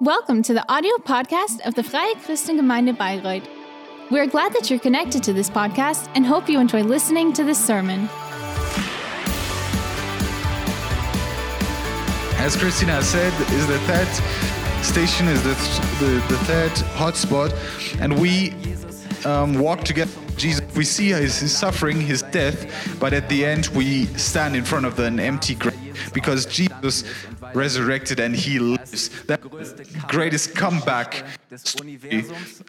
Welcome to the audio podcast of the Freie Christengemeinde Bayreuth. We're glad that you're connected to this podcast and hope you enjoy listening to this sermon. As Christina said, is the third station is the the, the third hotspot, and we um, walk together. Jesus, we see his, his suffering, his death, but at the end we stand in front of an empty grave because Jesus resurrected and he lives. That greatest comeback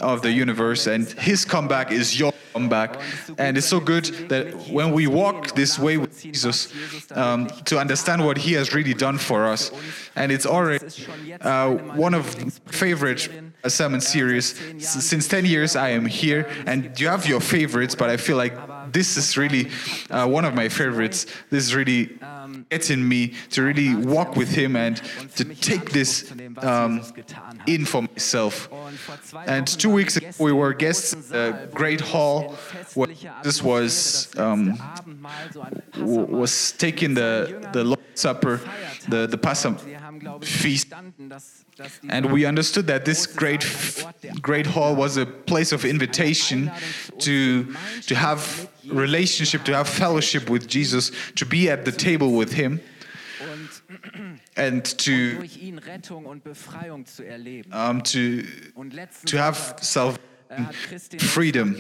of the universe, and his comeback is your comeback. And it's so good that when we walk this way with Jesus, um, to understand what he has really done for us, and it's already uh, one of favorite sermon series. Since 10 years, I am here, and you have your favorites, but I feel like this is really uh, one of my favorites. This is really getting me to really walk with him and to take this um, in for myself. And two weeks ago, we were guests at Great Hall where this was um, was taking the the Lord's Supper, the the Passover feast, and we understood that this great great hall was a place of invitation to to have relationship, to have fellowship with Jesus, to be at the table with Him, and to durch ihn Rettung und Befreiung zu erleben. um, to to have self freedom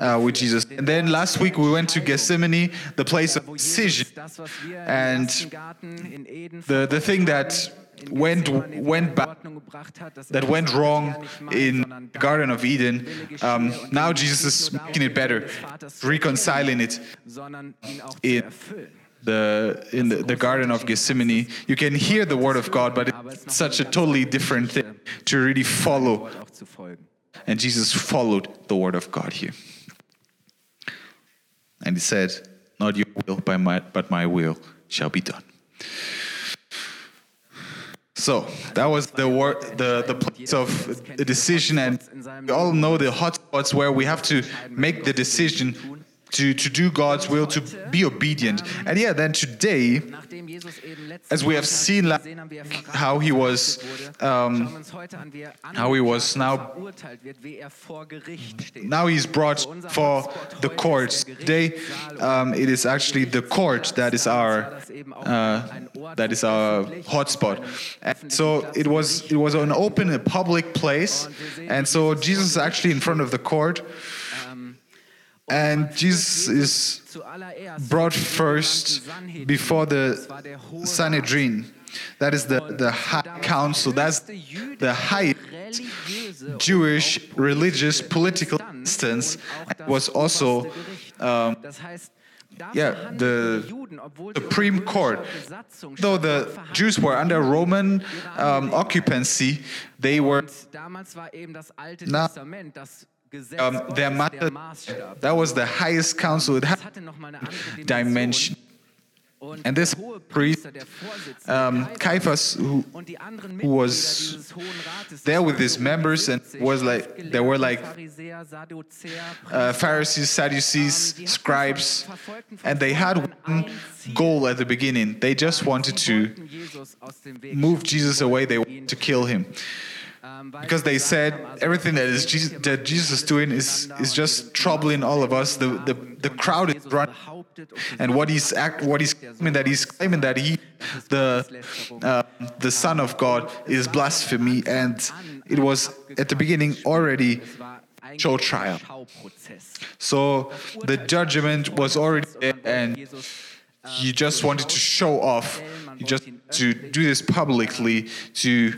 uh, with Jesus. And then last week we went to Gethsemane, the place of decision. Jesus das, was wir im And ersten Garten in Eden The the thing that went went back Ordnung gebracht hat, dass that er went wrong ja, nicht mein, in the Garden of Eden, dein Wille geschehe. um, now Jesus is making it better, Willen des Vaters zu reconciling it erkennen, sondern ihn auch zu in the in the, the Garden of Gethsemane. You can hear the word of God, but it's such a totally different thing to really follow. And Jesus followed the word of God here. And he said, Not your will, but my, but my will shall be done. So that was the word, the, the place of the decision, and we all know the hotspots where we have to make the decision to, to do God's will, to be obedient. And yeah, then today, as we have seen verraten how he was, um, how he was now- now he's brought for the courts. Today, um, it is actually the court that is our uh, that is our hotspot. So it was it was an open, public place, and so Jesus is actually in front of the court, and Jesus is brought first before the Das war der Hohe Rat. Sanhedrin. That is the, the high council. That's the high religiöse und Jewish religious political instance und auch and das was also um, das heißt, da yeah, the die Juden, obwohl sie Supreme Court. Though the Jews were under Roman um, occupancy, they were Und damals war eben das Alte Na- Testament, das Gesetz um, their. Maßstab. That was the highest council. It had Das hatte nochmal eine andere dimension. And this priest, um, Caiaphas, who und die anderen who was Mitglieder dieses Hohen Rates, there with his members and 70 was like there were like uh, Pharisees, Sadducees, scribes, and they had one goal at the beginning. They just wanted to wollten Jesus aus dem Weg move Jesus away. They wanted to kill him. Weil because they said everything that is Jesus, that Jesus is doing is is just troubling all of us. The the, the crowd is running, and what he's act, what he's claiming that he's claiming that he the uh, the Son of God is blasphemy, and it was at the beginning already es war eigentlich show trial. So the judgment was already there, and he just wanted to show off. You just to do this publicly to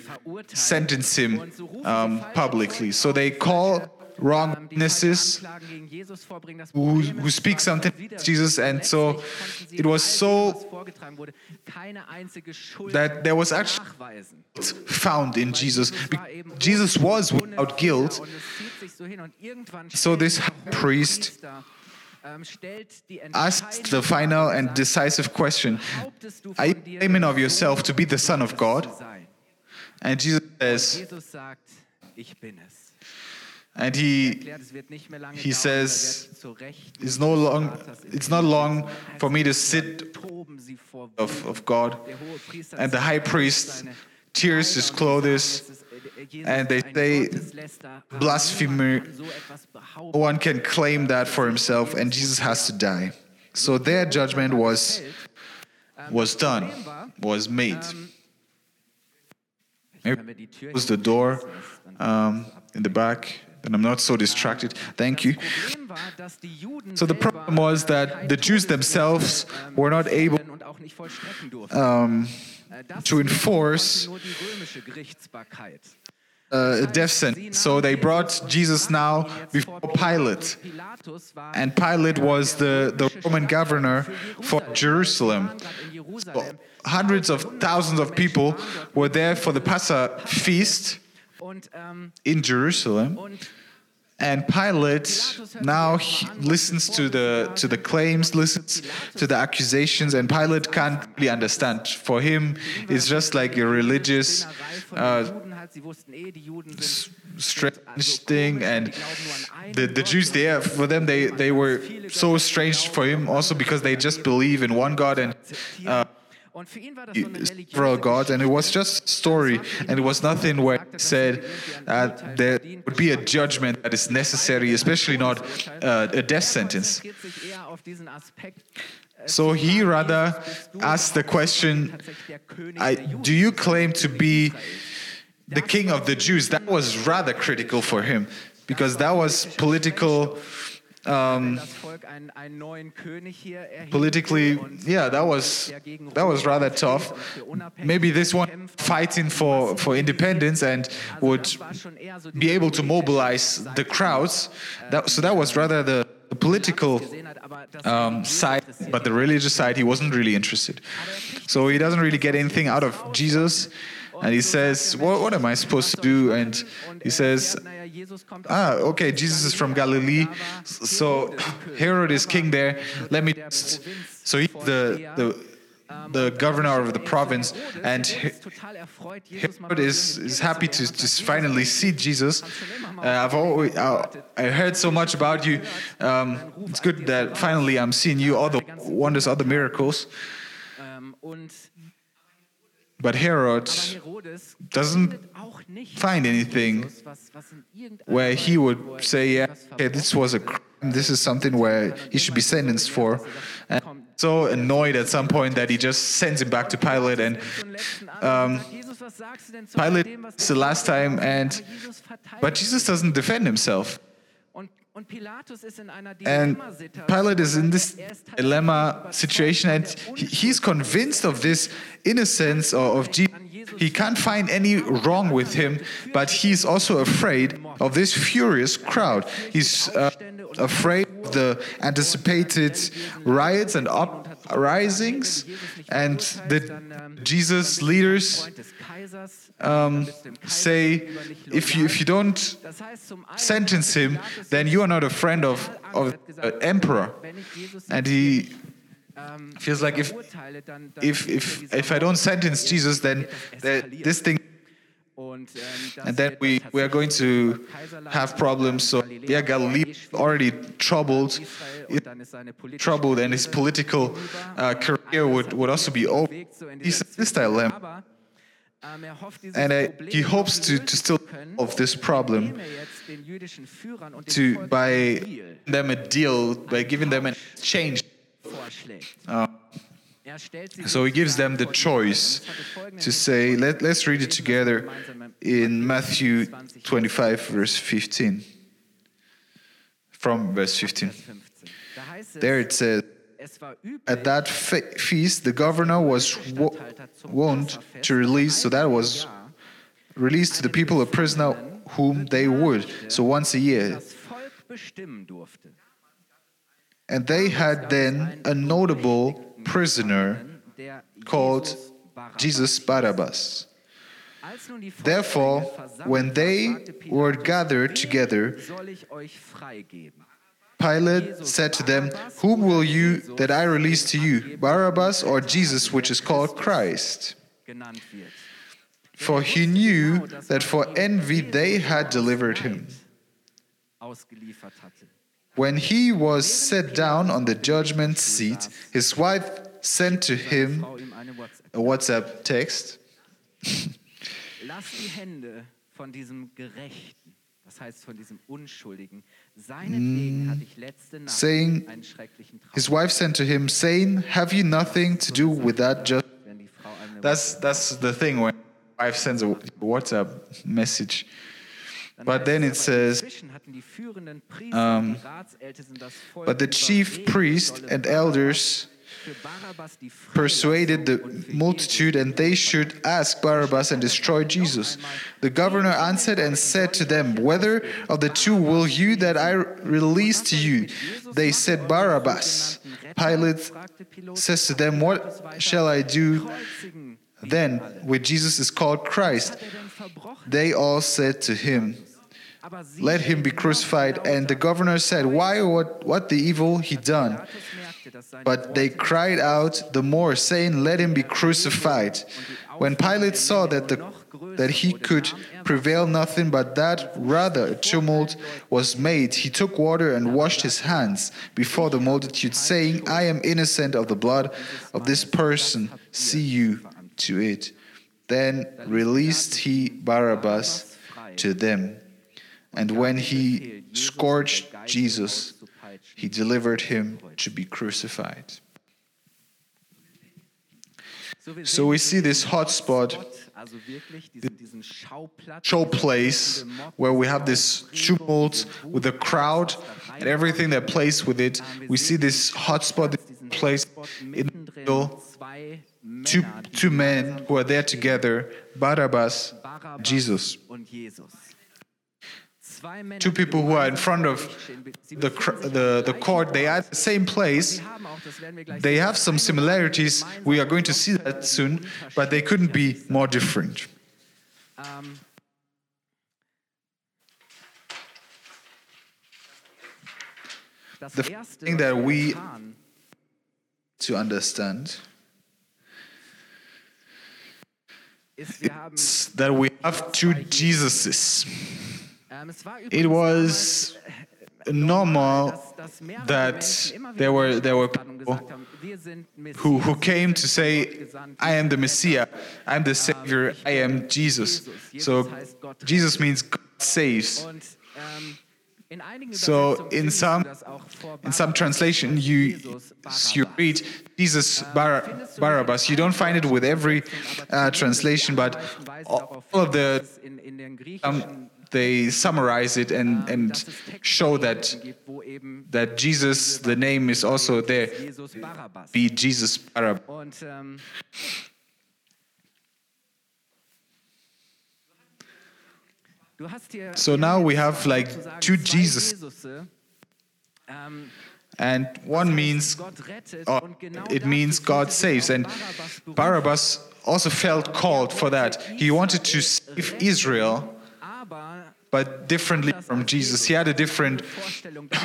sentence him um, publicly. So they call wrong witnesses who, who speak something Jesus, and so it was so that there was actually found in Jesus. Jesus was without guilt. So this priest Ähm, Asked the final and decisive question Are you claiming of yourself to be the Son of God? And Jesus says, Jesus sagt, ich bin es. and he er Erklärt, es wird nicht mehr lange he says, da wird zur Rechten it's no long it's not long for me to sit toben sie vor of, of God. And the high priest tears his clothes and they say blasphemer. One can claim that for himself, and Jesus has to die. So their judgment was was done, was made. Close the door um, in the back, and I'm not so distracted. Thank you. So the problem was that the Jews themselves were not able um, to enforce uh, a death sentence. So they brought Jesus now before Pilate. And Pilate was the, the Roman governor for Jerusalem. So hundreds of thousands of people were there for the Passover feast in Jerusalem. And Pilate now listens to the to the claims, listens to the accusations, and Pilate can't really understand. For him, it's just like a religious, uh, strange thing, and the the Jews there, for them, they they were so strange for him also because they just believe in one God and. Uh, several gods, and it was just a story, and it was nothing where it said uh, there would be a judgment that is necessary, especially not uh, a death sentence. So he rather asked the question Do you claim to be the king of the Jews? That was rather critical for him because that was political um, politically, yeah, that was that was rather tough. Maybe this one fighting for for independence and would be able to mobilize the crowds. That, so that was rather the, the political um, side, but the religious side, he wasn't really interested. So he doesn't really get anything out of Jesus. And he says, what, what am I supposed to do? And he says, Ah, okay, Jesus is from Galilee. So Herod is king there. Let me just. So he's the, the, the governor of the province, and Herod is, is happy to just finally see Jesus. Uh, I've always uh, I heard so much about you. Um, it's good that finally I'm seeing you, all the wonders, all the miracles. But Herod doesn't find anything where he would say, yeah, okay, this was a crime, this is something where he should be sentenced for. And so annoyed at some point that he just sends him back to Pilate and um, Pilate is the last time and but Jesus doesn't defend himself. And Pilate is in this dilemma situation, and he's convinced of this innocence of Jesus. He can't find any wrong with him, but he's also afraid of this furious crowd. He's uh, afraid of the anticipated riots and uprisings, and the Jesus leaders um, say, if you, if you don't sentence him, then you are not a friend of, of the emperor. And he feels like if, if, if, if I don't sentence Jesus, then this thing and then we, we are going to have problems. So yeah, Galilee already troubled, troubled, and his political uh, career would, would also be over. He's this dilemma. And uh, he hopes to, to still solve this problem to by them a deal, by giving them a change. Uh, so he gives them the choice to say, let, let's read it together in Matthew 25, verse 15. From verse 15. There it says, at that fe- feast, the governor was wo- wont to release, so that was released to the people a prisoner whom they would, so once a year. And they had then a notable prisoner called Jesus Barabbas. Therefore, when they were gathered together, Pilate said to them, Whom will you that I release to you, Barabbas or Jesus, which is called Christ? For he knew that for envy they had delivered him. When he was set down on the judgment seat, his wife sent to him a WhatsApp text. von diesem Gerechten, das heißt von diesem Unschuldigen. Seinetwegen hatte ich letzte Nacht saying, einen schrecklichen Traum. His wife sent to him, saying, Have you nothing to do with that just Wenn die Frau einem eine That's that's the thing when wife sends a WhatsApp message. But then it says, inzwischen hatten die führenden Priester um, und die Ratsältesten das Volk But the chief priest and elders für Barabbas die Freilassung persuaded the multitude, and they should ask Barabbas and destroy Jesus. The governor answered and said to them, Whether of the two will you that I release to you? They said, Barabbas. Pilate says to them, What shall I do then with Jesus is called Christ? Hat denn verbrochen? They all said to him, Let him be crucified. And the governor said, Why? What, what the evil he done? Pilatus merkte, dass seine But they cried out the more, saying, Let him be crucified. When Pilate saw that, the, that he could prevail nothing, but that rather a tumult was made, he took water and washed his hands before the multitude, saying, I am innocent of the blood of this person. See you to it. Then released he Barabbas to them. And when he scourged Jesus, he delivered him to be crucified. So we see this hotspot, also wirklich diesen, diesen Schauplatz, show place, where we have this tumult with the crowd and everything that plays with it. We see this hotspot, this place in the middle, two, two men who are there together, Barabbas Jesus. und Jesus. Zwei Männer, Two people who are in front of the, befinden cr- sich the, the court. They are at the same place. Sie haben auch, das werden wir gleich They have some similarities. We are going to see that soon, but they couldn't be more different. Ähm, The thing that we- To understand ist, wir haben, is that we have two Jesuses. Ähm, It was normal dass mehrere that there were there were people gesagt haben, wir sind who who came to say, "I am the Messiah. I'm the Savior. I am Jesus." So Jesus means God saves. Ähm, So in some Sie das auch vor in some translation you you read Jesus Bar- Barabbas. You don't find it with every uh, translation, but all of the um, they summarize it and and es Texte show that gibt, wo eben that Jesus the name is also there. Be Jesus Barabbas. Ähm, du hast hier So now we have like two Jesus, ähm, and one means it means God saves, and Barabbas also felt called for that. He wanted to save Israel, but differently from Jesus. He had a different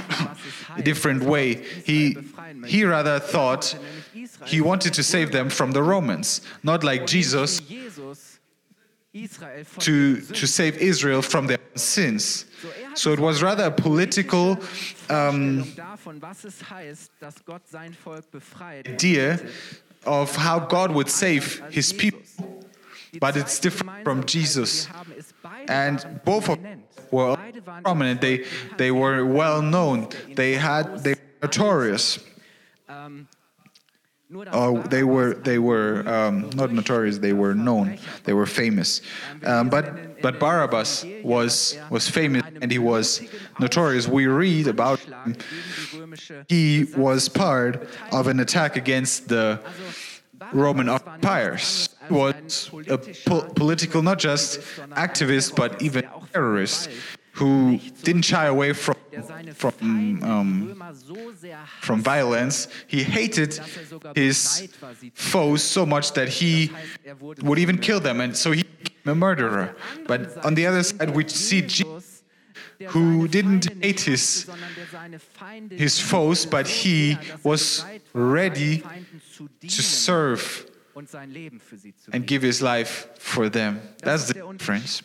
different way. He he rather thought he wanted to save them from the Romans, not like Jesus to to save Israel from their sins. So, it was rather a political um, idea of how God would save his people, but it's different from Jesus. And both of them were prominent. They they were well known. They had they were notorious. Oh, they were they were um, not notorious. They were known. They were famous. Um, but but Barabbas was was famous and he was notorious. We read about him. He was part of an attack against the Roman als was a po- political, not just activist, but even terrorist, who didn't shy away from from um, from violence. He hated his foes so much that he would even kill them, and so he became a murderer. But on the other side, we see Jesus, who didn't hate his hasste, sondern der seine Feinde his foes, but he er was ready seinen Feinden zu to serve und sein Leben für sie zu and give his life for them. That's the difference.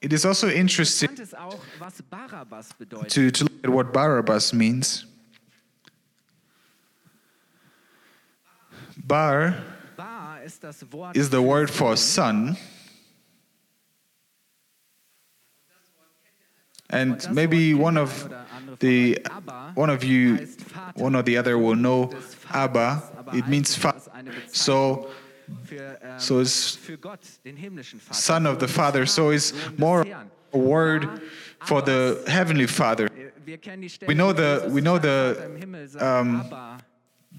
It is also interesting Interessant ist auch, was Barabbas bedeutet. to, to look at what Barabbas means. Bar Bar ist das Wort is the word for son. And maybe one of the one of you, one or the other will know Abba. It means father. So, ähm, so it's für Gott, den himmlischen Vater. son of the Father. So it's more a word for the heavenly Father. Wir kennen die Stelle, We know the we know zu seinem Vater the im Himmel sagt, um,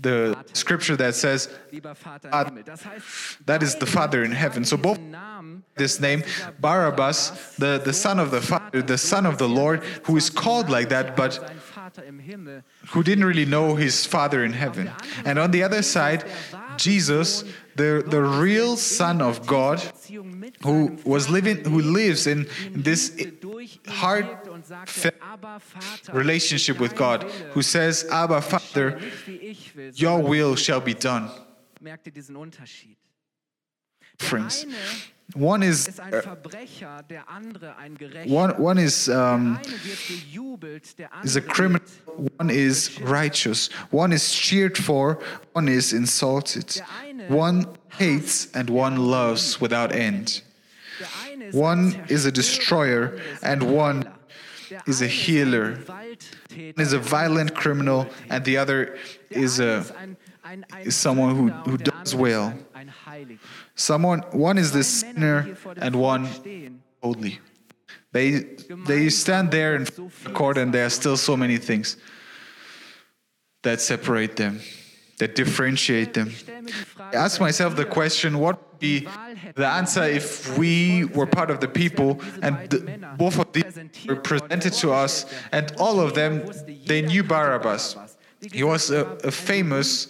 the scripture that says lieber Vater im Ad- Himmel. Das heißt, that is the Father in heaven. So both this name Barabbas, the, the son of the Father, the son of the Lord, who is called like that, but who didn't really know his Father in heaven. And on the other side, Jesus, the, the real Son of God, who was living, who lives in this hard relationship with God, who says, Abba, Father, your will shall be done. Merkt ihr diesen Unterschied. Der Friends. One is, uh, Verbrecher, der andere ein Gerechter. one, one is, um, der eine wird bejubelt, der is a criminal, one is righteous, one is cheered for, one is insulted, one hates and one loves without end. Der eine ist One is a destroyer der andere ist and one is a healer. One is a violent criminal and the other is a is someone who- who does well. Ein- ein Heiliger. someone one is the Zwei Männer, die sinner hier vor dem and one holy. They they stand there in court and there are still so many things that separate them, that differentiate them. Ich stelle mir die Frage, I ask myself the question what would be the answer if we were part of the people and the, both of these were presented to us and all of them they knew Barabbas. He was a, a famous,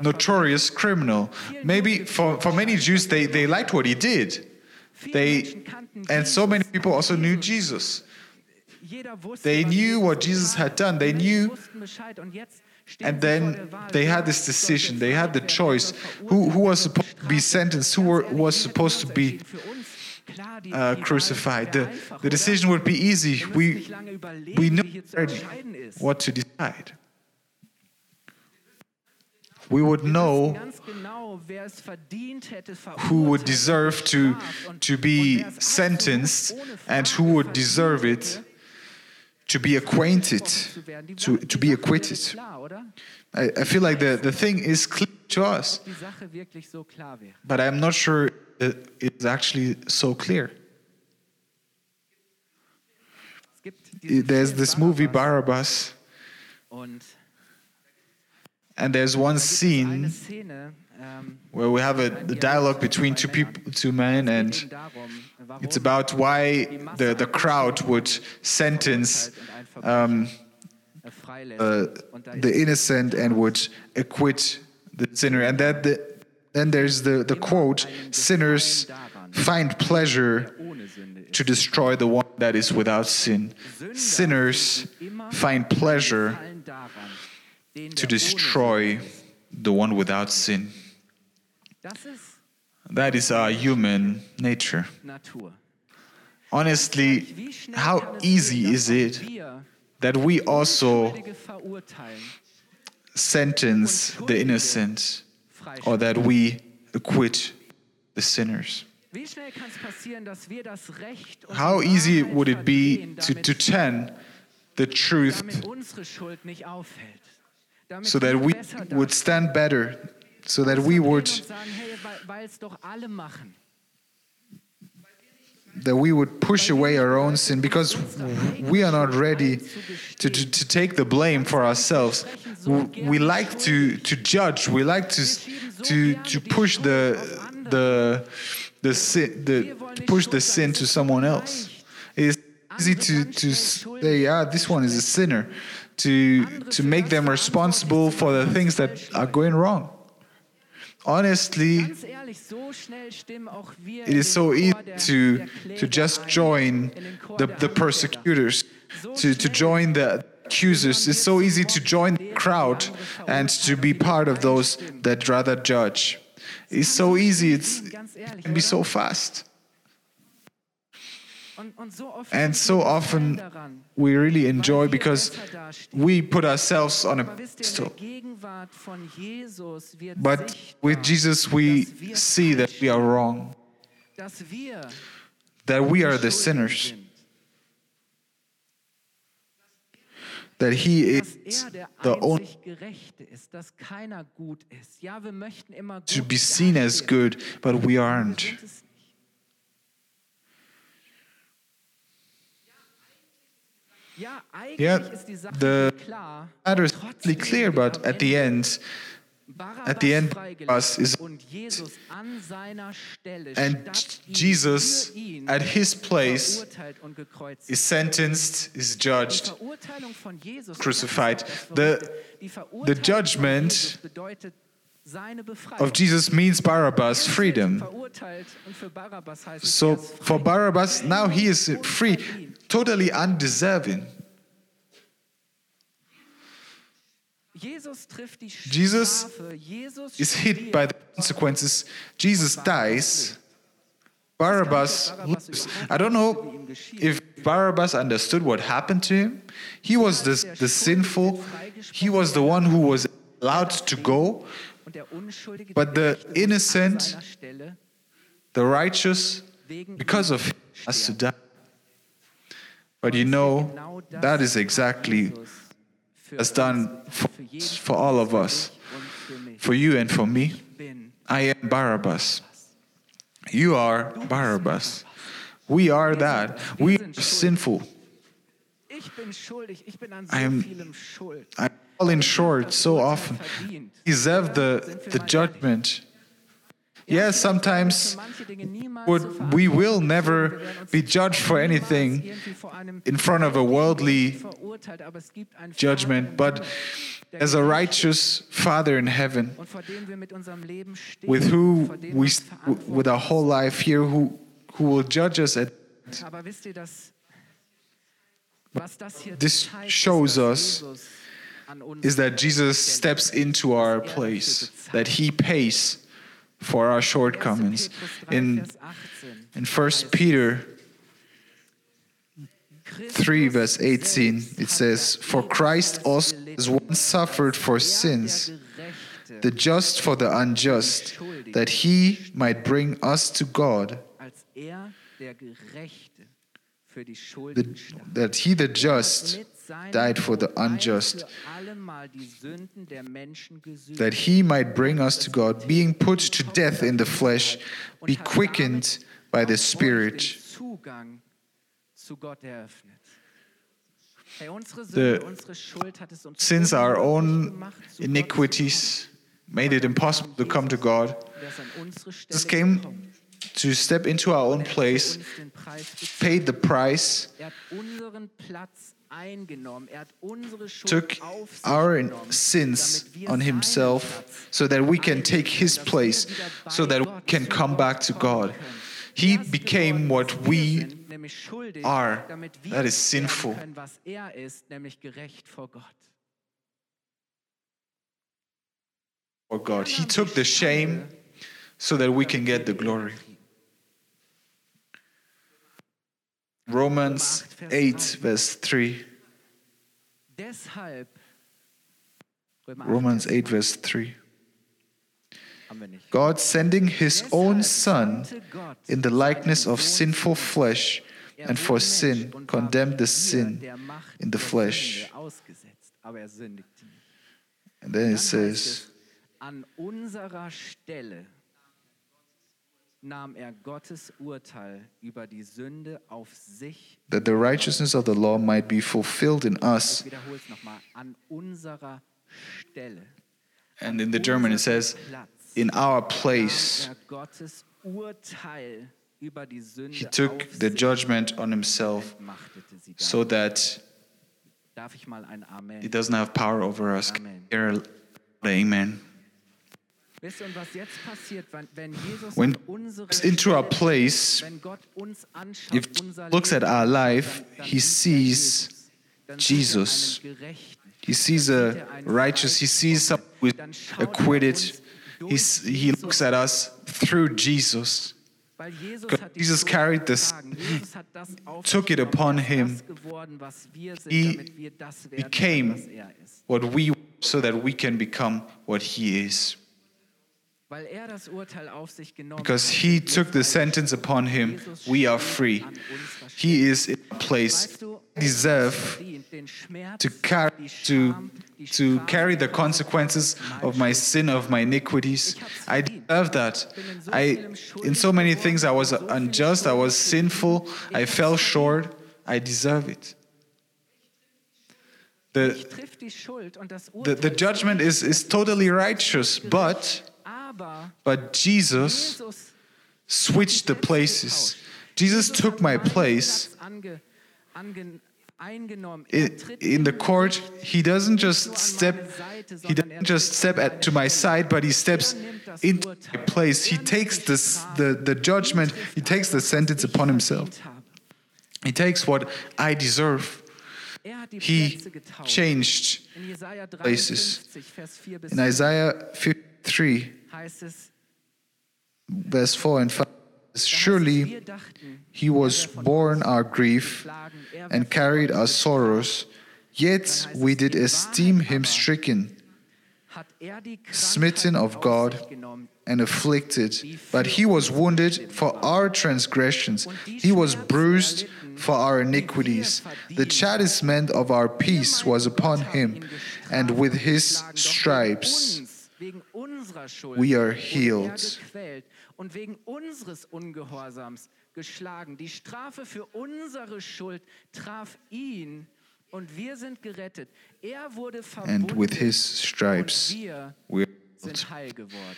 notorious criminal. Maybe for, for many Jews they, they liked what he did. They and so many people also knew Jesus. They knew what Jesus had done. They knew And then they had this decision. They had the choice. Who, who was supposed to be sentenced? Who were, was supposed to be uh, crucified? The, the decision would be easy. We, we ist. what to decide. We would know Ganz genau, wer es verdient hätte, who would deserve to, to be wer es absolut sentenced and who would deserve it to be acquainted, zu werden. Die to, to be acquitted. I, I feel like the, the thing is clear to us, Die Sache wirklich so klar wäre. but I'm not sure it's actually so clear. Es gibt diesen There's this movie Barabbas and there's one da gibt es eine scene ähm, where we have a, a dialogue between two people, two men, and geht eben darum, warum it's about why the, the crowd would sentence um, uh, the innocent and would acquit the sinner. And then, the, then there's the, the quote sinners find pleasure ohne Sünde ist. to destroy the one that is without sin. Sinners find pleasure Fallen daran, den, to destroy the one without sin. That is our human nature. Honestly, how easy is it that we also sentence the innocent or that we acquit the sinners? Wie schnell kann es passieren, dass wir das Recht und How easy would it be to, to turn the truth so that we would stand better, so that we would that we would push away our own sin because we are not ready to, to, to take the blame for ourselves. We, like to, to judge. We like to to to push the the the sin the to push the sin to someone else. It's easy to to say, yeah, this one is a sinner, to to make them responsible for the things that are going wrong. Honestly, it is so easy to to just join the, the persecutors to, to join the accusers. It's so easy to join the crowd and to be part of those that rather judge. It's so easy. It's, it can be so fast Und, und so oft And so often we really enjoy because we put ourselves on a Aber wisst ihr, in der pedestal. Gegenwart von Jesus wird But with Jesus, we see that we are wrong, that we are the sinners, that He is er the only einzig Gerechte ist, dass keiner gut ist. Ja, wir möchten immer to be seen as good, but we aren't. Yeah, ist die Sache the matter is Trotzdem really clear, but at the end, at the end, us is- und Jesus an seiner Stelle and Jesus at His place verurteilt und gekreuzigt. is sentenced, is judged. Verurteilung von Jesus crucified. das ist das The- Verrückte. Die Verurteilung the judgment von Jesus bedeutet seine Befreiung. Of Jesus means Barabbas' freedom. Verurteilt und für Barabbas heißt es, So for. Barabbas, now he is free, totally undeserving. Jesus trifft die Jesus Strafe. Jesus Is hit by the consequences. Jesus dies. Barabbas lives. I don't know if Barabbas understood what happened to him. He was the, the sinful, he was the one who was allowed to go. Und der Unschuldige, But the Gerechte, muss an innocent- The righteous, because of him, has to die. But you know, that is exactly has done for, for all of us, dich und für mich. for you and for me. I am Barabbas. You are Barabbas. We are that. We are sinful. Ich bin schuldig, ich bin an I am- I fall in short so often. Deserve the, the judgment. Yes, sometimes would, we will never be judged for anything in front of a worldly judgment, but as a righteous Father in heaven, with who we, with our whole life here, who, who will judge us at Aber wisst ihr, dass, was das hier This shows us Jesus an uns is that Jesus steps into our place, that he pays for our shortcomings. In, in 1 Peter 3, verse 18, it says, For Christ also has once suffered for sins, the just for the unjust, that he might bring us to God, er, der Gerechte, für die the, that he, the just, died for the unjust, für allemal die Sünden der Menschen gesühnt. that he might bring us to God, being put to death in the flesh, be quickened by the Spirit. den Zugang zu Gott eröffnet. Hey, unsere The Sünde, unsere Schuld hat es uns Since our own gemacht, zu Gott zu iniquities made it impossible to come to God, kommen. Er ist an unsere Stelle Jesus came to step into our own Er place, uns den Preis bezahlt. paid the price, Er hat unseren Platz eingenommen. Hat unsere Schuld took our sins on himself so that we can take his place, dass wir wieder so that we can come back to God. He became what we sind, nämlich schuldig, are. That is sinful. Er ist, nämlich gerecht vor Gott. for God. He took the shame so that we can get the glory. Romans 8, verse 3. Deshalb, Römer 8, Romans 8, verse 3. haben wir nicht. God sending his own Son in the likeness of sinful flesh and for sin condemned the sin in the flesh. Sünde ausgesetzt, aber er. And then it says, nahm er Gottes Urteil über die Sünde auf sich. that the righteousness of the law might be fulfilled in us. Ich wiederhole es nochmal. An unserer Stelle. And in the German it says, in our place. er Gottes Urteil über die Sünde He took the judgment on himself und machtete sie dann. so that Darf ich mal ein Amen? it doesn't have power over us. Amen. When comes into our place, if looks at our life, he sees Jesus. He sees a righteous, he sees someone who is acquitted. He's, he looks at us through Jesus. Jesus carried this, took it upon him. He became what we so that we can become what he is. Because he took the sentence upon him, we are free. He is in a place deserve to carry to to carry the consequences of my sin of my iniquities. I deserve that. I in so many things I was unjust, I was sinful, I fell short. I deserve it. The, the, the judgment is, is totally righteous, but but Jesus switched the places. Jesus took my place. In the court, he doesn't just step, he doesn't just step at, to my side, but he steps into my place. He takes this, the, the judgment, he takes the sentence upon himself. He takes what I deserve. He changed places. In Isaiah 53, Verse 4 and 5 Surely he was born our grief and carried our sorrows, yet we did esteem him stricken, smitten of God, and afflicted. But he was wounded for our transgressions, he was bruised for our iniquities. The chastisement of our peace was upon him, and with his stripes we are healed. Er und wegen unseres Ungehorsams geschlagen. Die Strafe für unsere Schuld traf ihn und wir sind gerettet. Er wurde verwundet and with his stripes we sind heil geworden.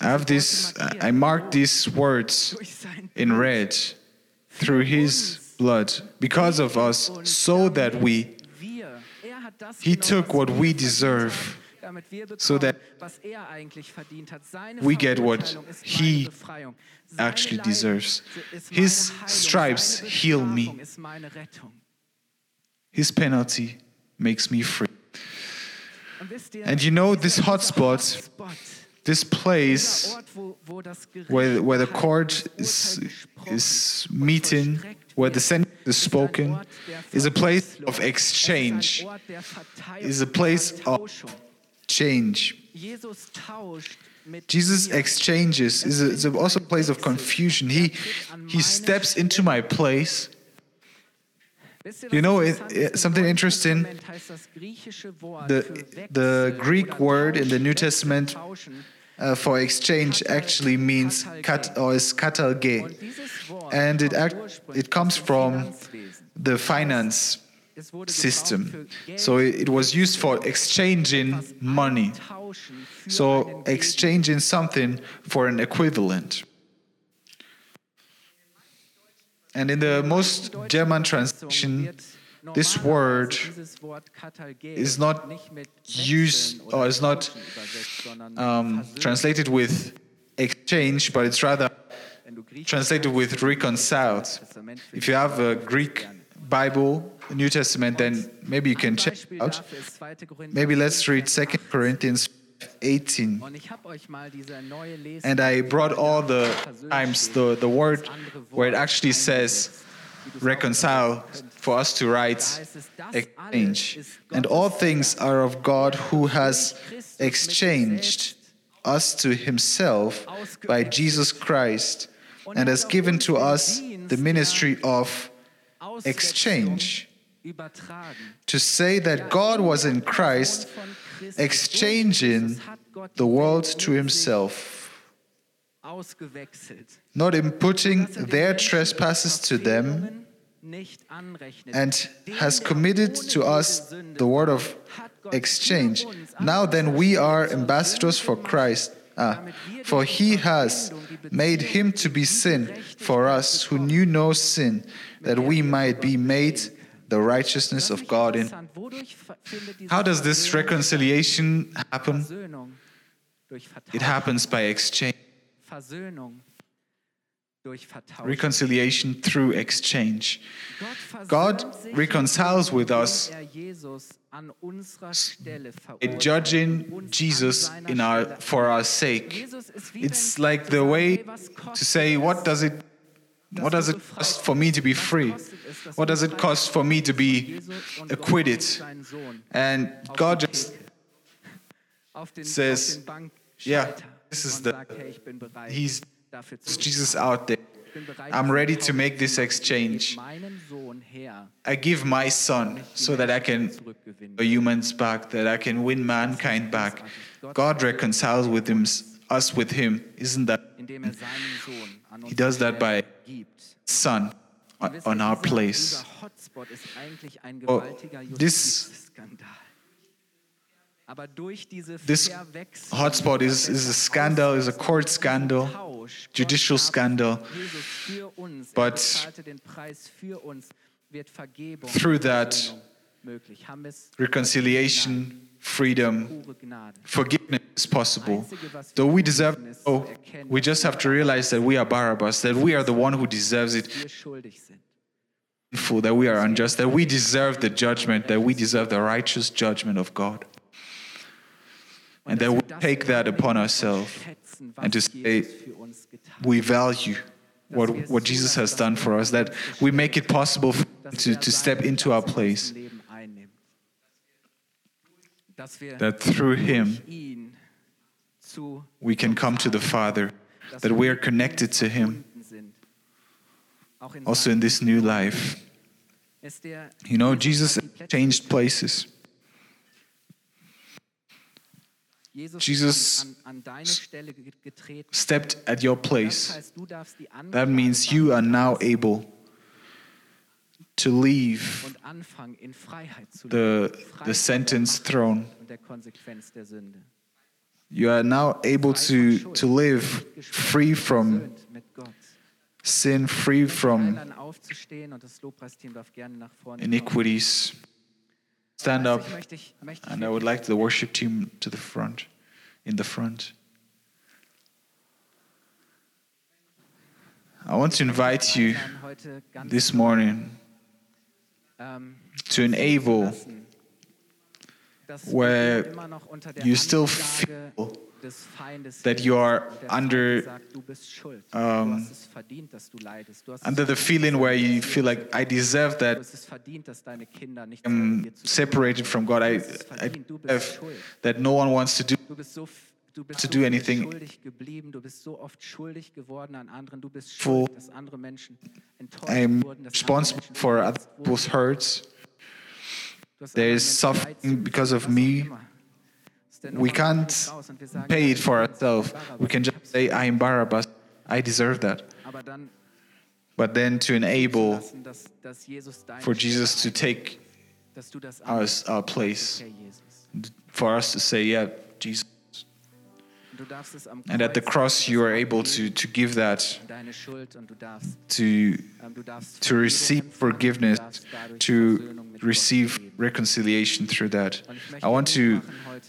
I have this, I marked these words in red through his blood because of us, so that we he took what we deserve so that we get what he actually deserves. His stripes heal me. His penalty makes me free. And you know, this hotspot, this place where, where the court is, is meeting, where the sentence the spoken is a place of exchange, is a place of change. Jesus exchanges is, a, is also a place of confusion. He he steps into my place. You know it, it, something interesting. The the Greek word in the New Testament uh, for exchange actually means kat or is katallage, and it act, it comes from the finance system. So it, it was used for exchanging money. So exchanging something for an equivalent. And in the most German translation, this word is not used or is not um, translated with exchange, but it's rather translated with reconciled. If you have a Greek Bible, New Testament, then maybe you can check out. Maybe let's read 2 Corinthians 18. And I brought all the times the, the word where it actually says reconcile for us to write exchange. And all things are of God who has exchanged us to himself by Jesus Christ and has given to us the ministry of exchange. To say that God was in Christ, exchanging the world to himself not imputing their trespasses to them, and has committed to us the word of exchange. Now then, we are ambassadors for Christ. Ah, for he has made him to be sin for us who knew no sin, that we might be made the righteousness of God in. How does this reconciliation happen? It happens by exchange. Jesus an unserer Stelle by verurteilt, judging uns an Jesus in our for our sake. Jesus ist wie It's like the way to say, what does it what does it cost for me to be free? Was kostet es, dass What does it cost for me to be acquitted? Gott seinen Sohn And God just Theke, auf den, says, auf den Bankschalter yeah, this is the- sagt, hey, ich bin bereit, He's dafür zu it's Jesus out there. Ich bin bereit, I'm ready to make this exchange. Ich gebe meinen Sohn her, I give my son damit ich die so that I can a humans back, that I can win mankind back. God reconciles with him, us with him. Isn't that er seinen Sohn an uns He does that by son on, Wisst on ihr, our place? Dieser Hotspot ist eigentlich ein Oh, this- This hotspot is, is a scandal, is a court scandal, judicial scandal. Jesus für uns, But er bezahlte den Preis für uns, wird Vergebung through that Versöhnung möglich. Haben es reconciliation, freedom, forgiveness is possible. Though we deserve, oh, we just have to realize that we are Barabbas, that we are the one who deserves it, Wir schuldig sind. sinful, that we are unjust, that we deserve the judgment, that we deserve the righteous judgment of God. And that we take that upon ourselves and to say. We value what, what Jesus has done for us, that we make it possible to, to step into our place, that through him we can come to the Father, that we are connected to him also in this new life. You know, Jesus changed places. Jesus, Jesus an, an deine Stelle ge- getreten. stepped at your place. heißt, du darfst die That means you are now able to leave und anfangen in Freiheit zu the, the sentence throne. und der Konsequenz der Sünde. You are now able to, to live free from Versöhnt mit Gott. sin, free from Einladen aufzustehen und das Lobpreisteam darf gerne nach vorne kommen. iniquities. Stand up, du, ich möchte dich- möchte dich and I would like the worship team to the front, in the front. I want to invite you einladen, heute ganz this morning ähm, to enable where wir immer noch unter der you still feel that you are Und der Feind under, sagt, du bist schuld. um, du hast es verdient, dass du leidest. Du hast under the feeling where you feel like I deserve that hast es verdient, dass deine Kinder nicht I'm separated from God. I, I deserve that no one wants to do. Du bist so, f- du bist to do anything schuldig geblieben, du bist so oft schuldig geworden an anderen, du bist Full. dass andere Menschen enttäuscht I'm responsible for other people's hurts. There is suffering because of me. We Nummer kommen wir nicht can't raus und wir sagen, pay it for ourselves. We can just say, I am Barabbas. I deserve that. But then to enable lassen, dass, dass Jesus deine for Jesus to take das our, place, for us to say, yeah, Jesus. And at the cross, you are able to, to give that, deine Schuld und du darfst, to, ähm, to receive forgiveness, du darfst dadurch to Versöhnung mit Gott receive reconciliation through that. Und ich möchte I want to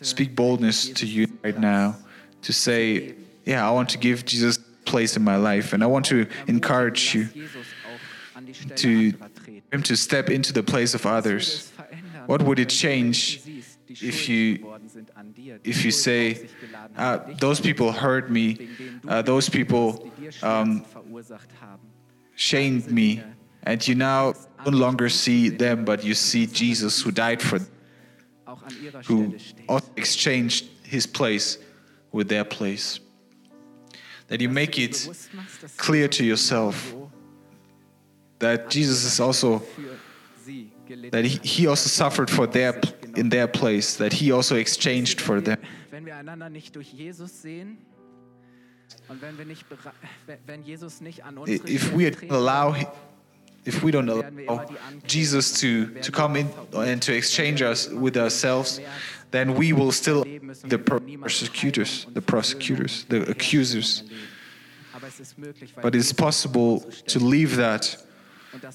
speak boldness to you right now to say, yeah, I want to give Jesus place in my life. And I want to ähm, encourage you Lass Jesus auch an die Stelle to him to step into the place of others. What would it change Menschen siehst, die if you- geworden sind an dir, die If you say, auf sich geladen uh, those people hurt me, wegen denen du uh, those people hast, die dir um, Schmerzen verursacht haben. shamed me, and you now no longer see them, but you see Jesus who died for them, Auch an ihrer who Stelle stehst. also exchanged his place with their place. That you make it bewusst machst, dass clear to yourself that Jesus is also für sie gelitten that he, he also suffered for their in their place that he also exchanged for them. Wenn wir einander nicht durch Jesus sehen und wenn wir nicht wenn- wenn Jesus nicht an unsere if we allow if we don't allow Jesus to, to come in and to exchange us with ourselves, then we will still the persecutors, the prosecutors, the accusers. Wiederherstellung um erleben. Aber es ist möglich, weil But it's possible to leave that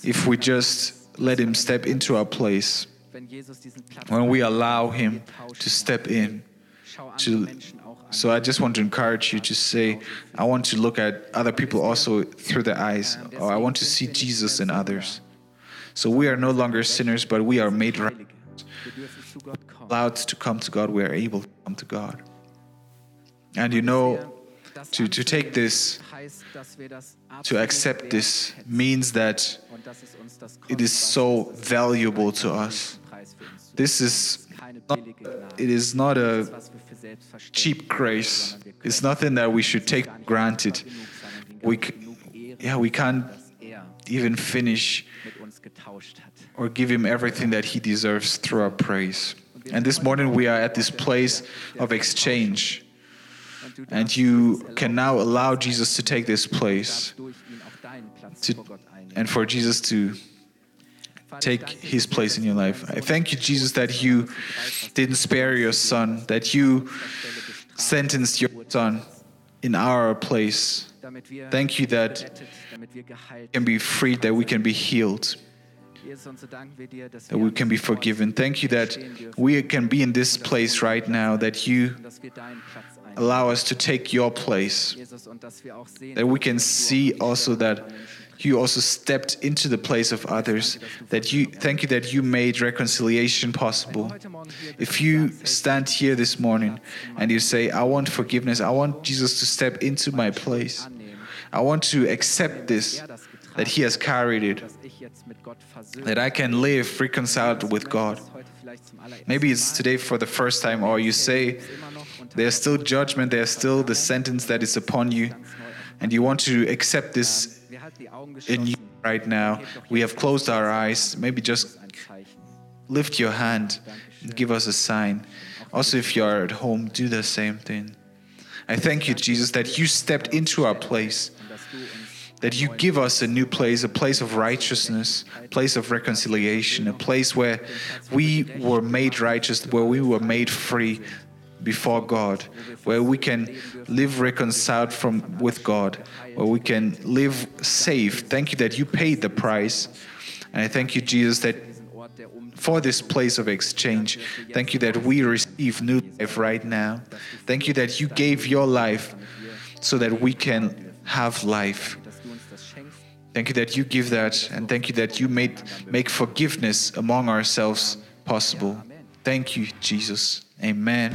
if we just let him step into our place, wenn Jesus diesen Platz when we allow him to step in. To So I just want to encourage you to say, I want to look at other people also through the eyes, or I want to see Jesus in others. So we are no longer sinners, but we are made right. Wir dürfen zu Gott kommen. Allowed to come to God, we are able to come to God. And you know, to, to take this, heißt, dass wir das to accept this, means that und das ist uns das it is so valuable to us. This is not, it is not a cheap grace. It's nothing that we should take granted. We, yeah, we can't even finish or give him everything that he deserves through our praise. And this morning we are at this place of exchange. And you can now allow Jesus to take this place to, and for Jesus to take his place in your life. I thank you, Jesus, that you didn't spare your son, that you sentenced your son in our place. Thank you that geheilt can be freed, that we can be healed, that we can be forgiven. Thank you that we can be in this place right now, that you allow us to take your place, that we can see also that you also stepped into the place of others, that you thank you that you made reconciliation possible. If you stand here this morning and you say, I want forgiveness, I want Jesus to step into my place, I want to accept this, that He has carried it, that I can live reconciled with God. Maybe it's today for the first time, or you say, there's still judgment, there's still the sentence that is upon you, and you want to accept this Wir halten die Augen in you right now. We have closed our eyes. Maybe just lift your hand and give us a sign. Also, if you are at home, do the same thing. I thank you, Jesus, that you stepped into our place, Und dass du uns that you give us a new place, a place of righteousness, a place of reconciliation, a place where we were made righteous, where we were made free before God, where we can live reconciled from with God, where we can live safe. Thank you that you paid the price. And I thank you, Jesus, that for this place of exchange. Thank you that we receive new life right now. Thank you that you gave your life so that we can have life. Thank you that you give that, and thank you that you made make forgiveness among ourselves possible. Thank you, Jesus. Amen.